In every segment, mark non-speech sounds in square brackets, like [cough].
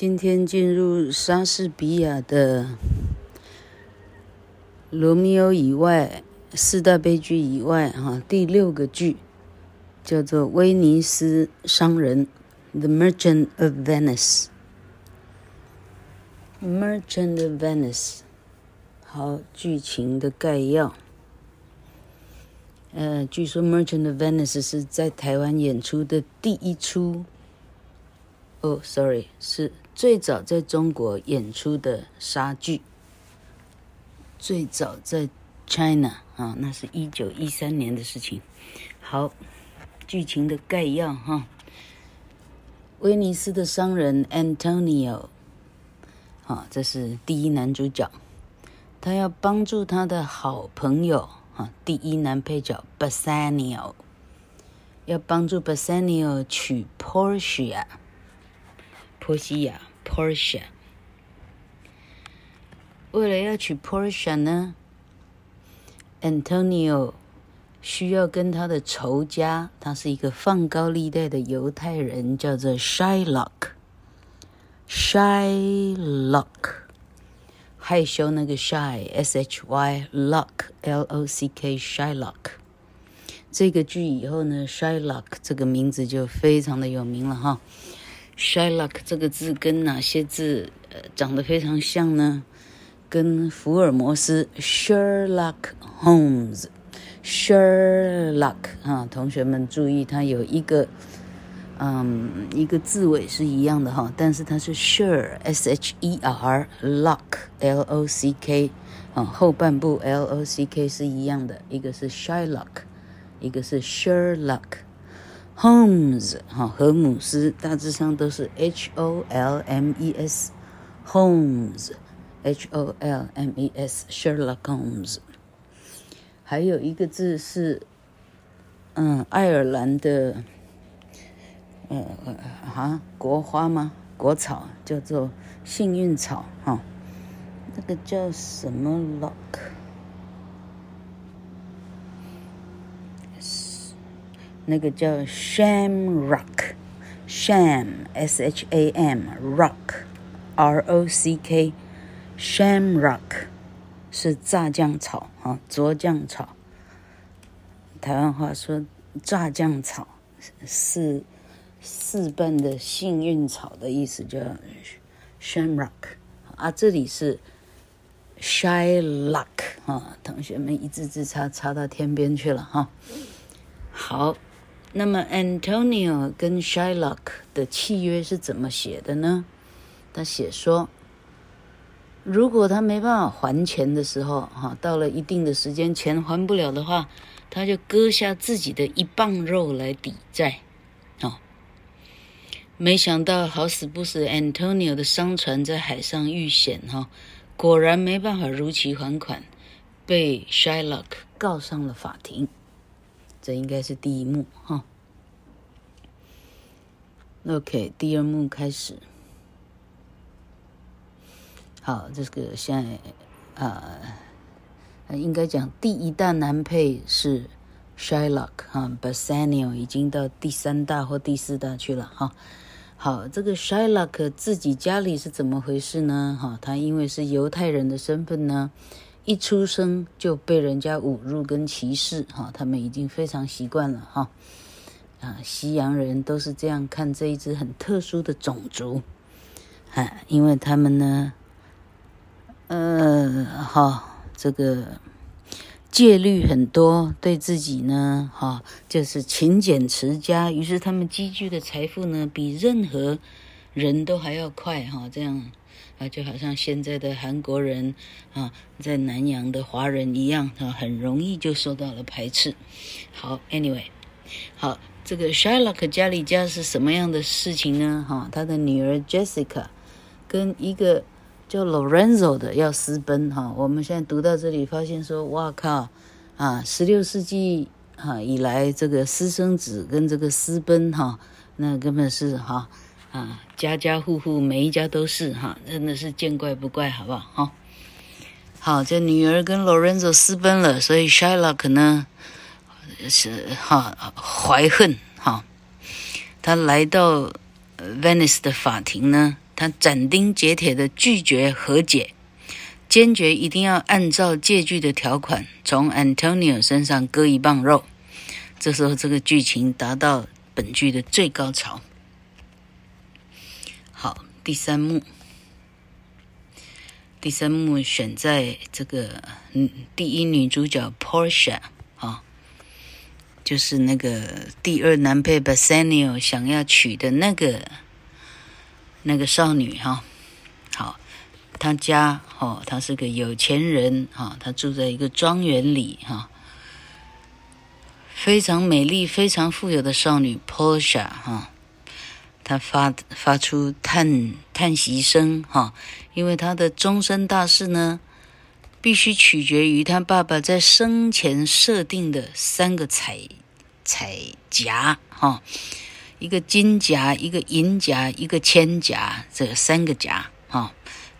今天进入莎士比亚的《罗密欧》以外四大悲剧以外，哈，第六个剧叫做《威尼斯商人》（The Merchant of Venice）。Merchant of Venice，好，剧情的概要。呃，据说《Merchant of Venice》是在台湾演出的第一出。哦、，sorry，是。最早在中国演出的莎剧，最早在 China 啊，那是一九一三年的事情。好，剧情的概要哈，威尼斯的商人 Antonio，啊，这是第一男主角，他要帮助他的好朋友啊，第一男配角 Bassanio，要帮助 Bassanio 娶 Portia，波西亚。Portia，为了要娶 Portia 呢，Antonio 需要跟他的仇家，他是一个放高利贷的犹太人，叫做 Shylock。Shylock，害羞那个 Shy，S H Y Lock，L O C K，Shylock。这个剧以后呢，Shylock 这个名字就非常的有名了哈。Shylock 这个字跟哪些字呃长得非常像呢？跟福尔摩斯 Sherlock Holmes，Sherlock 啊，同学们注意，它有一个嗯一个字尾是一样的哈，但是它是 Sher S H E R Lock L O C K 啊，后半部 L O C K 是一样的，一个是 Shylock，一个是 Sherlock。Holmes 哈，荷姆斯大致上都是 H O L M E S，Holmes，H O L M E S，Sherlock Holmes。还有一个字是，嗯，爱尔兰的，呃，哈，国花吗？国草叫做幸运草哈，那个叫什么 Lock？那个叫 Shamrock，Sham S H A M Rock R O C K，Shamrock 是炸酱草啊，佐酱草。台湾话说炸酱草是四瓣的幸运草的意思，叫 Shamrock 啊。这里是 Shylock 啊，同学们一字之差差到天边去了哈。好。那么，Antonio 跟 Shylock 的契约是怎么写的呢？他写说，如果他没办法还钱的时候，哈，到了一定的时间钱还不了的话，他就割下自己的一磅肉来抵债。哦，没想到好死不死，Antonio 的商船在海上遇险，哈，果然没办法如期还款，被 Shylock 告上了法庭。这应该是第一幕哈。OK，第二幕开始。好，这个现在、呃，应该讲第一大男配是 Shylock 哈，Bassanio 已经到第三大或第四大去了哈。好，这个 Shylock 自己家里是怎么回事呢？哈，他因为是犹太人的身份呢。一出生就被人家侮辱跟歧视，哈，他们已经非常习惯了，哈，啊，西洋人都是这样看这一支很特殊的种族，啊，因为他们呢，呃，哈，这个戒律很多，对自己呢，哈，就是勤俭持家，于是他们积聚的财富呢，比任何人都还要快，哈，这样。啊，就好像现在的韩国人啊，在南洋的华人一样啊，很容易就受到了排斥。好，Anyway，好，这个 Shylock 家里家是什么样的事情呢？哈，他的女儿 Jessica 跟一个叫 Lorenzo 的要私奔。哈，我们现在读到这里，发现说，哇靠，啊，十六世纪哈以来，这个私生子跟这个私奔哈，那根本是哈。啊，家家户户每一家都是哈，真的是见怪不怪，好不好？哈，好，这女儿跟 Lorenzo 私奔了，所以 Shylock 呢是哈怀恨哈，他来到 Venice 的法庭呢，他斩钉截铁的拒绝和解，坚决一定要按照借据的条款从 Antonio 身上割一磅肉。这时候，这个剧情达到本剧的最高潮。第三幕，第三幕选在这个嗯，第一女主角 Portia 啊，就是那个第二男配 Bassanio 想要娶的那个那个少女哈。好，她家哦，她是个有钱人哈，她住在一个庄园里哈。非常美丽、非常富有的少女 Portia 哈，他发发出叹叹息声哈，因为他的终身大事呢，必须取决于他爸爸在生前设定的三个彩彩夹哈，一个金夹、一个银夹、一个铅夹，这三个夹哈，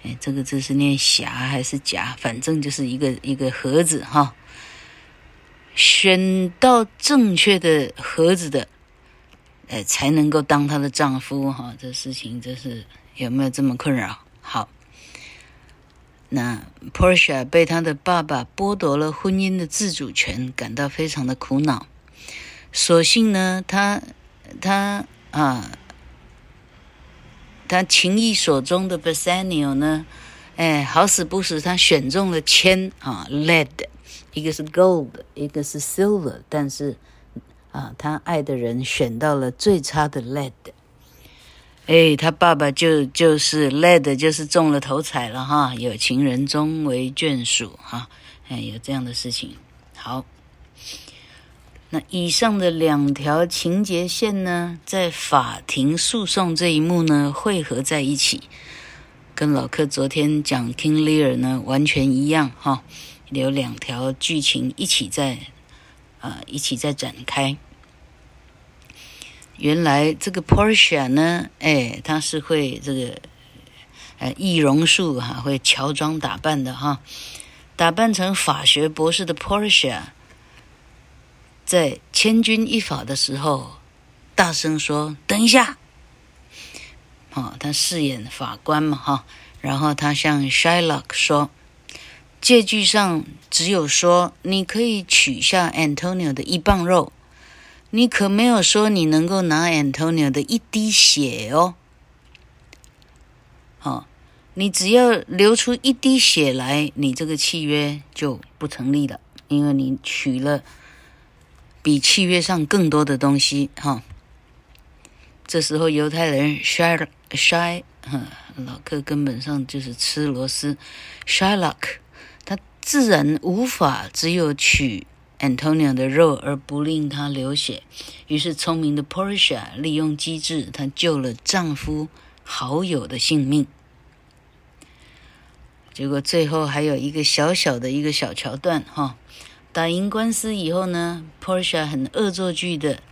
哎，这个字是念匣还是夹？反正就是一个一个盒子哈。选到正确的盒子的，呃，才能够当她的丈夫哈。这事情真是有没有这么困扰？好，那 Portia 被她的爸爸剥夺了婚姻的自主权，感到非常的苦恼。所幸呢，她她啊，她情意所钟的 Bassanio 呢，哎，好死不死，他选中了铅啊，lead。一个是 gold，一个是 silver，但是啊，他爱的人选到了最差的 lead，哎，他爸爸就就是 lead，就是中了头彩了哈，有情人终为眷属哈，哎，有这样的事情。好，那以上的两条情节线呢，在法庭诉讼这一幕呢，汇合在一起，跟老柯昨天讲 King Lear 呢完全一样哈。有两条剧情一起在，啊、一起在展开。原来这个 Portia 呢，哎，他是会这个，呃，易容术哈，会乔装打扮的哈，打扮成法学博士的 Portia，在千钧一发的时候，大声说：“等一下！”好，他饰演法官嘛哈，然后他向 Shylock 说。借据上只有说你可以取下 Antonio 的一磅肉，你可没有说你能够拿 Antonio 的一滴血哦。好，你只要流出一滴血来，你这个契约就不成立了，因为你取了比契约上更多的东西。哈，这时候犹太人 Shy Shy，老克根本上就是吃螺丝，Shylock。自然无法只有取 Antonio 的肉而不令他流血，于是聪明的 Portia 利用机智，她救了丈夫好友的性命。结果最后还有一个小小的一个小桥段哈，打赢官司以后呢，Portia 很恶作剧的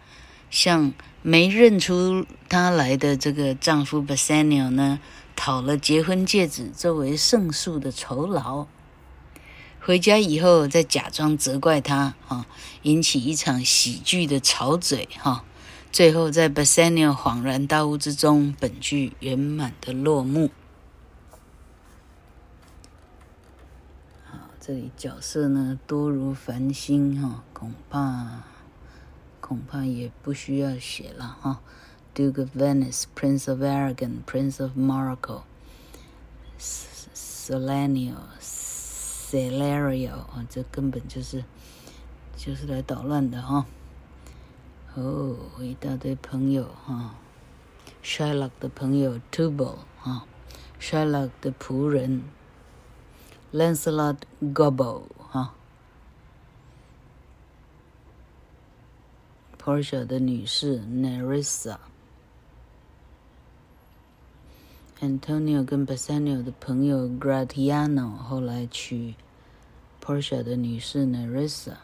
向没认出她来的这个丈夫 Bassanio 呢讨了结婚戒指作为胜诉的酬劳。回家以后，再假装责怪他，哈，引起一场喜剧的吵嘴，哈，最后在 Bassanio 恍然大悟之中，本剧圆满的落幕。这里角色呢多如繁星，哈，恐怕恐怕也不需要写了，哈，Duke of Venice, Prince of Aragon, Prince of Morocco, Salanio Celerio 啊，这根本就是就是来捣乱的哈！哦，一大堆朋友哈，Shylock 的朋友 Tubal 哈，Shylock 的仆人 Lancelot Gobbo 哈，Portia 的女士 Nerissa。Antonio 跟 Bassanio 的朋友 Gratiano 后来娶 Portia 的女士 Nerissa。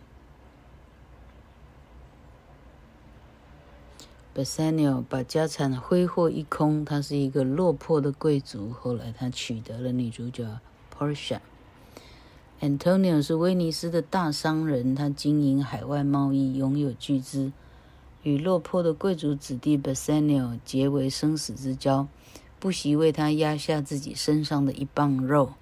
Bassanio 把家产挥霍一空，他是一个落魄的贵族。后来他取得了女主角 Portia。Antonio 是威尼斯的大商人，他经营海外贸易，拥有巨资，与落魄的贵族子弟 Bassanio 结为生死之交。不惜为他压下自己身上的一磅肉。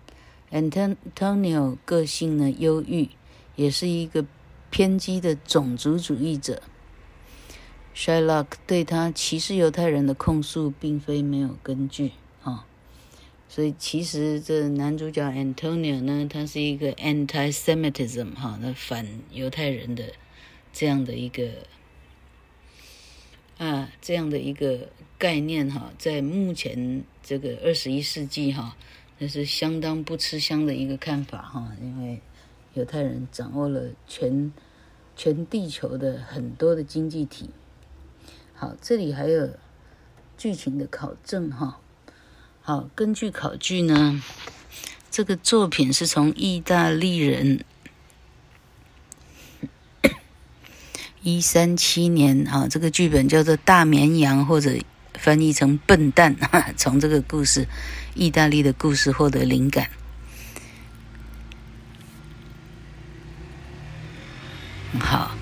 Antonio 个性呢忧郁，也是一个偏激的种族主义者。Shylock 对他歧视犹太人的控诉并非没有根据啊，所以其实这男主角 Antonio 呢，他是一个 anti-Semitism 哈，那反犹太人的这样的一个啊这样的一个概念哈，在目前这个二十一世纪哈。那是相当不吃香的一个看法哈，因为犹太人掌握了全全地球的很多的经济体。好，这里还有剧情的考证哈。好，根据考据呢，这个作品是从意大利人 [coughs] 一三七年啊，这个剧本叫做《大绵羊》或者。翻译成笨蛋，[laughs] 从这个故事，意大利的故事获得灵感。好，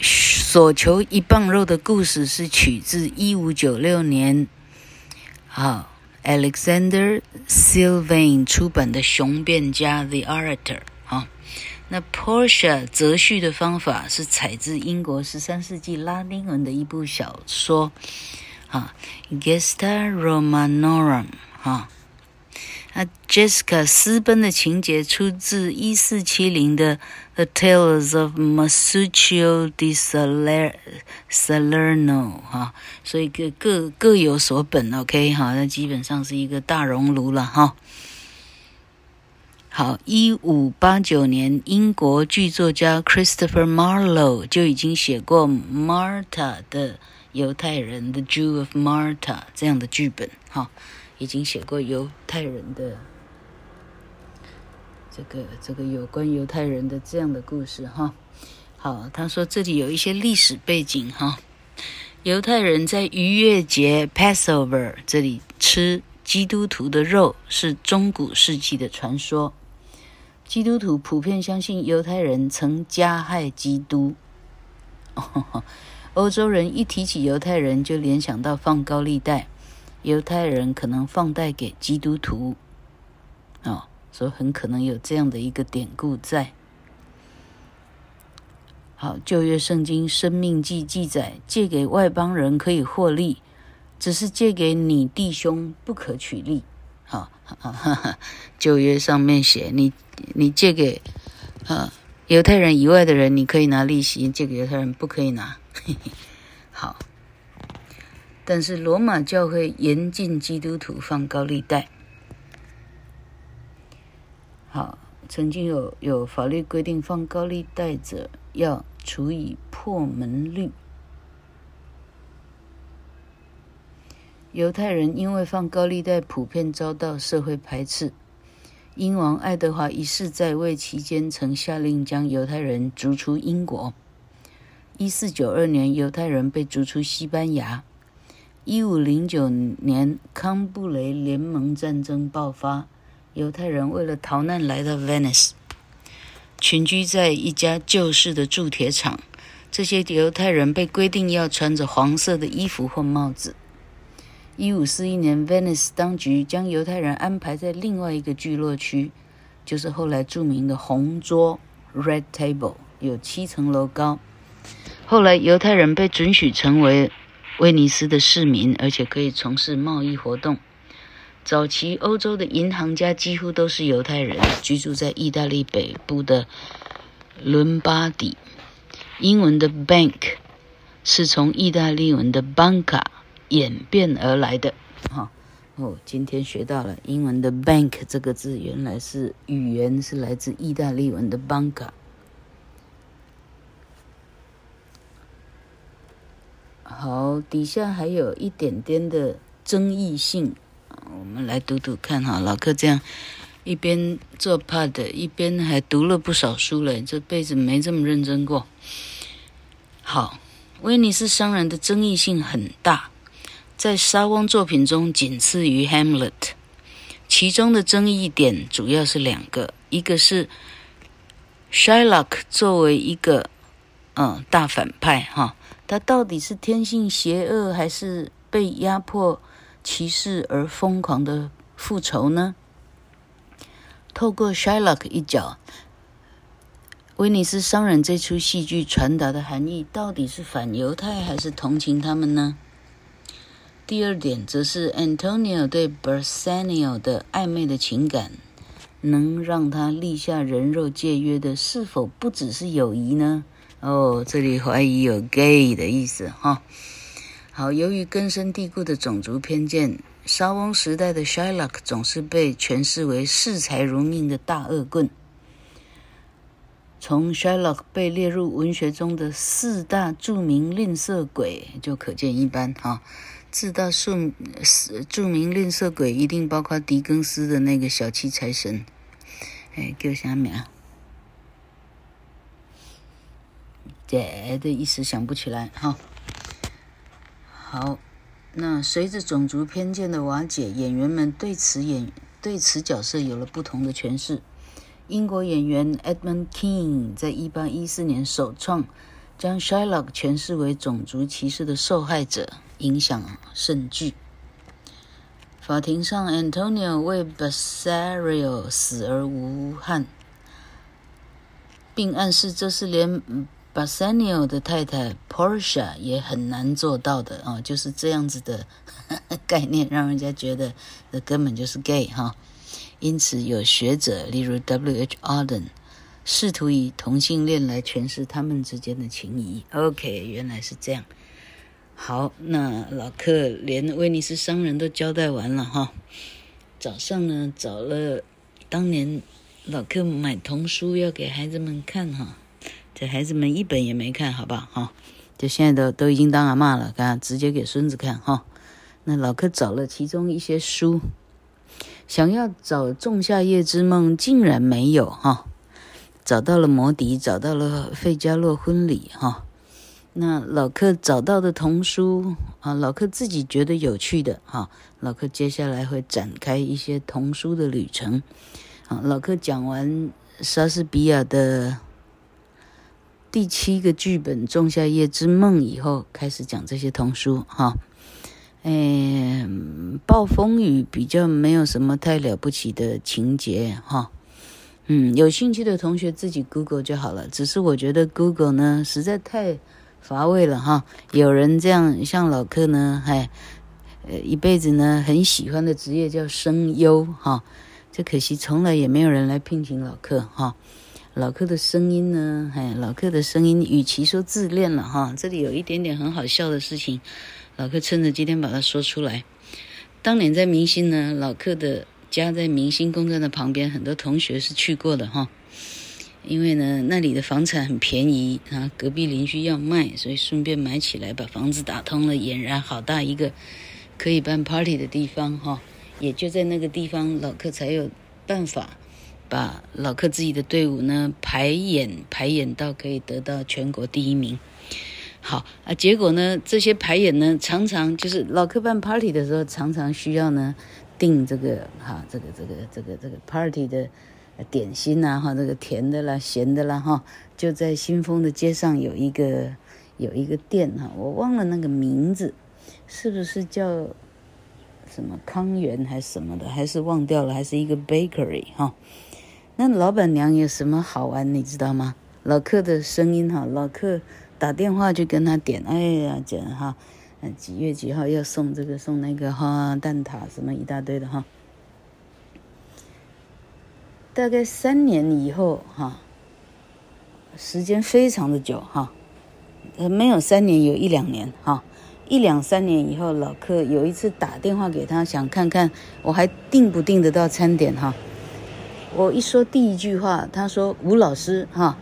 索求一磅肉的故事是取自一五九六年，好，Alexander Sylvain 出版的《雄辩家》The Orator。好，那 Portia 择序的方法是采自英国十三世纪拉丁文的一部小说，啊，Gesta Romanorum，啊，那 Jessica 私奔的情节出自一四七零的 The Tales of Masuccio di Salerno，哈，所以各各各有所本，OK，哈，那基本上是一个大熔炉了，哈。好，一五八九年，英国剧作家 Christopher Marlowe 就已经写过《Marta》的犹太人，《The Jew of Marta》这样的剧本。哈，已经写过犹太人的这个这个有关犹太人的这样的故事。哈，好，他说这里有一些历史背景。哈，犹太人在逾越节 Passover 这里吃基督徒的肉，是中古世纪的传说。基督徒普遍相信犹太人曾加害基督。[laughs] 欧洲人一提起犹太人，就联想到放高利贷，犹太人可能放贷给基督徒。哦，所以很可能有这样的一个典故在。好，旧约圣经生命记记载，借给外邦人可以获利，只是借给你弟兄不可取利。好，哈哈，旧约上面写你。你借给啊犹太人以外的人，你可以拿利息；借给犹太人不可以拿。嘿嘿，好，但是罗马教会严禁基督徒放高利贷。好，曾经有有法律规定，放高利贷者要处以破门律。犹太人因为放高利贷，普遍遭到社会排斥。英王爱德华一世在位期间，曾下令将犹太人逐出英国。一四九二年，犹太人被逐出西班牙。一五零九年，康布雷联盟战争爆发，犹太人为了逃难来到 Venice，群居在一家旧式的铸铁厂。这些犹太人被规定要穿着黄色的衣服或帽子。一五四一年，Venice 当局将犹太人安排在另外一个聚落区，就是后来著名的红桌 （Red Table），有七层楼高。后来，犹太人被准许成为威尼斯的市民，而且可以从事贸易活动。早期欧洲的银行家几乎都是犹太人，居住在意大利北部的伦巴底。英文的 bank 是从意大利文的 banca。演变而来的，哈哦，今天学到了英文的 bank 这个字，原来是语言是来自意大利文的 banca。好，底下还有一点点的争议性，我们来读读看哈。老柯这样一边做 pad 一边还读了不少书嘞，这辈子没这么认真过。好，威尼斯商人的争议性很大。在莎翁作品中仅次于《Hamlet》，其中的争议点主要是两个，一个是 Shylock 作为一个嗯大反派哈，他到底是天性邪恶还是被压迫歧视而疯狂的复仇呢？透过 Shylock 一角，威尼斯商人这出戏剧传达的含义到底是反犹太还是同情他们呢？第二点则是 Antonio 对 Bersanio 的暧昧的情感，能让他立下人肉戒约的是否不只是友谊呢？哦，这里怀疑有 gay 的意思哈。好，由于根深蒂固的种族偏见。莎翁时代的 Shylock 总是被诠释为视财如命的大恶棍。从 Sherlock 被列入文学中的四大著名吝啬鬼就可见一斑哈。四大着著名吝啬鬼一定包括狄更斯的那个小气财神，哎，叫啥名？这的一时想不起来哈。好。那随着种族偏见的瓦解，演员们对此演对此角色有了不同的诠释。英国演员 Edmund Kean 在一八一四年首创将 Shylock 诠释为种族歧视的受害者，影响甚巨。法庭上，Antonio 为 Bassanio 死而无憾，并暗示这是连。Bassanio 的太太 Portia 也很难做到的啊、哦，就是这样子的 [laughs] 概念，让人家觉得这根本就是 gay 哈、因此，有学者，例如 W.H. Auden，试图以同性恋来诠释他们之间的情谊。OK，原来是这样。好，那老克连威尼斯商人都交代完了哈、早上呢，找了当年老克买童书要给孩子们看哈。这孩子们一本也没看，好不好？哈，就现在都都已经当阿嬷了，看直接给孙子看哈。那老克找了其中一些书，想要找《仲夏夜之梦》，竟然没有哈。找到了《魔笛》，找到了《费加洛婚礼》哈。那老克找到的童书啊，老克自己觉得有趣的哈。老克接下来会展开一些童书的旅程。啊，老克讲完莎士比亚的。第七个剧本《仲夏夜之梦》以后，开始讲这些童书哈。哎，暴风雨比较没有什么太了不起的情节哈。嗯，有兴趣的同学自己 Google 就好了。只是我觉得 Google 呢实在太乏味了哈。有人这样像老客呢，还呃一辈子呢很喜欢的职业叫声优哈。这可惜从来也没有人来聘请老客哈。老客的声音呢？哎，老客的声音，与其说自恋了哈，这里有一点点很好笑的事情。老克趁着今天把它说出来。当年在明星呢，老克的家在明星公站的旁边，很多同学是去过的哈。因为呢，那里的房产很便宜啊，隔壁邻居要卖，所以顺便买起来，把房子打通了，俨然好大一个可以办 party 的地方哈。也就在那个地方，老克才有办法。把老克自己的队伍呢排演排演到可以得到全国第一名，好啊，结果呢这些排演呢常常就是老克办 party 的时候常常需要呢订这个哈这个这个这个这个 party 的点心呐哈这个甜的啦咸的啦哈就在新丰的街上有一个有一个店哈我忘了那个名字是不是叫什么康源还是什么的还是忘掉了还是一个 bakery 哈。那老板娘有什么好玩，你知道吗？老克的声音哈，老克打电话就跟他点，哎呀，讲哈，嗯，几月几号要送这个送那个哈，蛋挞什么一大堆的哈。大概三年以后哈，时间非常的久哈，没有三年，有一两年哈，一两三年以后，老客有一次打电话给他，想看看我还订不订得到餐点哈。我一说第一句话，他说吴老师哈，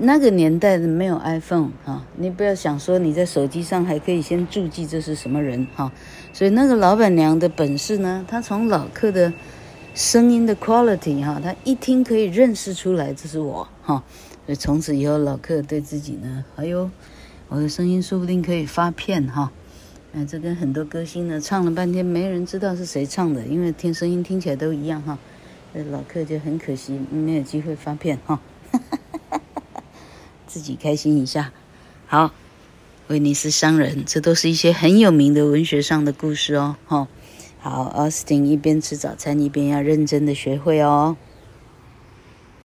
那个年代没有 iPhone 哈，你不要想说你在手机上还可以先注记这是什么人哈，所以那个老板娘的本事呢，她从老克的声音的 quality 哈，她一听可以认识出来这是我哈，所以从此以后老克对自己呢，哎呦，我的声音说不定可以发片哈，哎，这跟很多歌星呢唱了半天没人知道是谁唱的，因为听声音听起来都一样哈。老克就很可惜，没有机会发片哈，自己开心一下。好，威尼斯商人，这都是一些很有名的文学上的故事哦。哈，好，，Austin 一边吃早餐一边要认真的学会哦。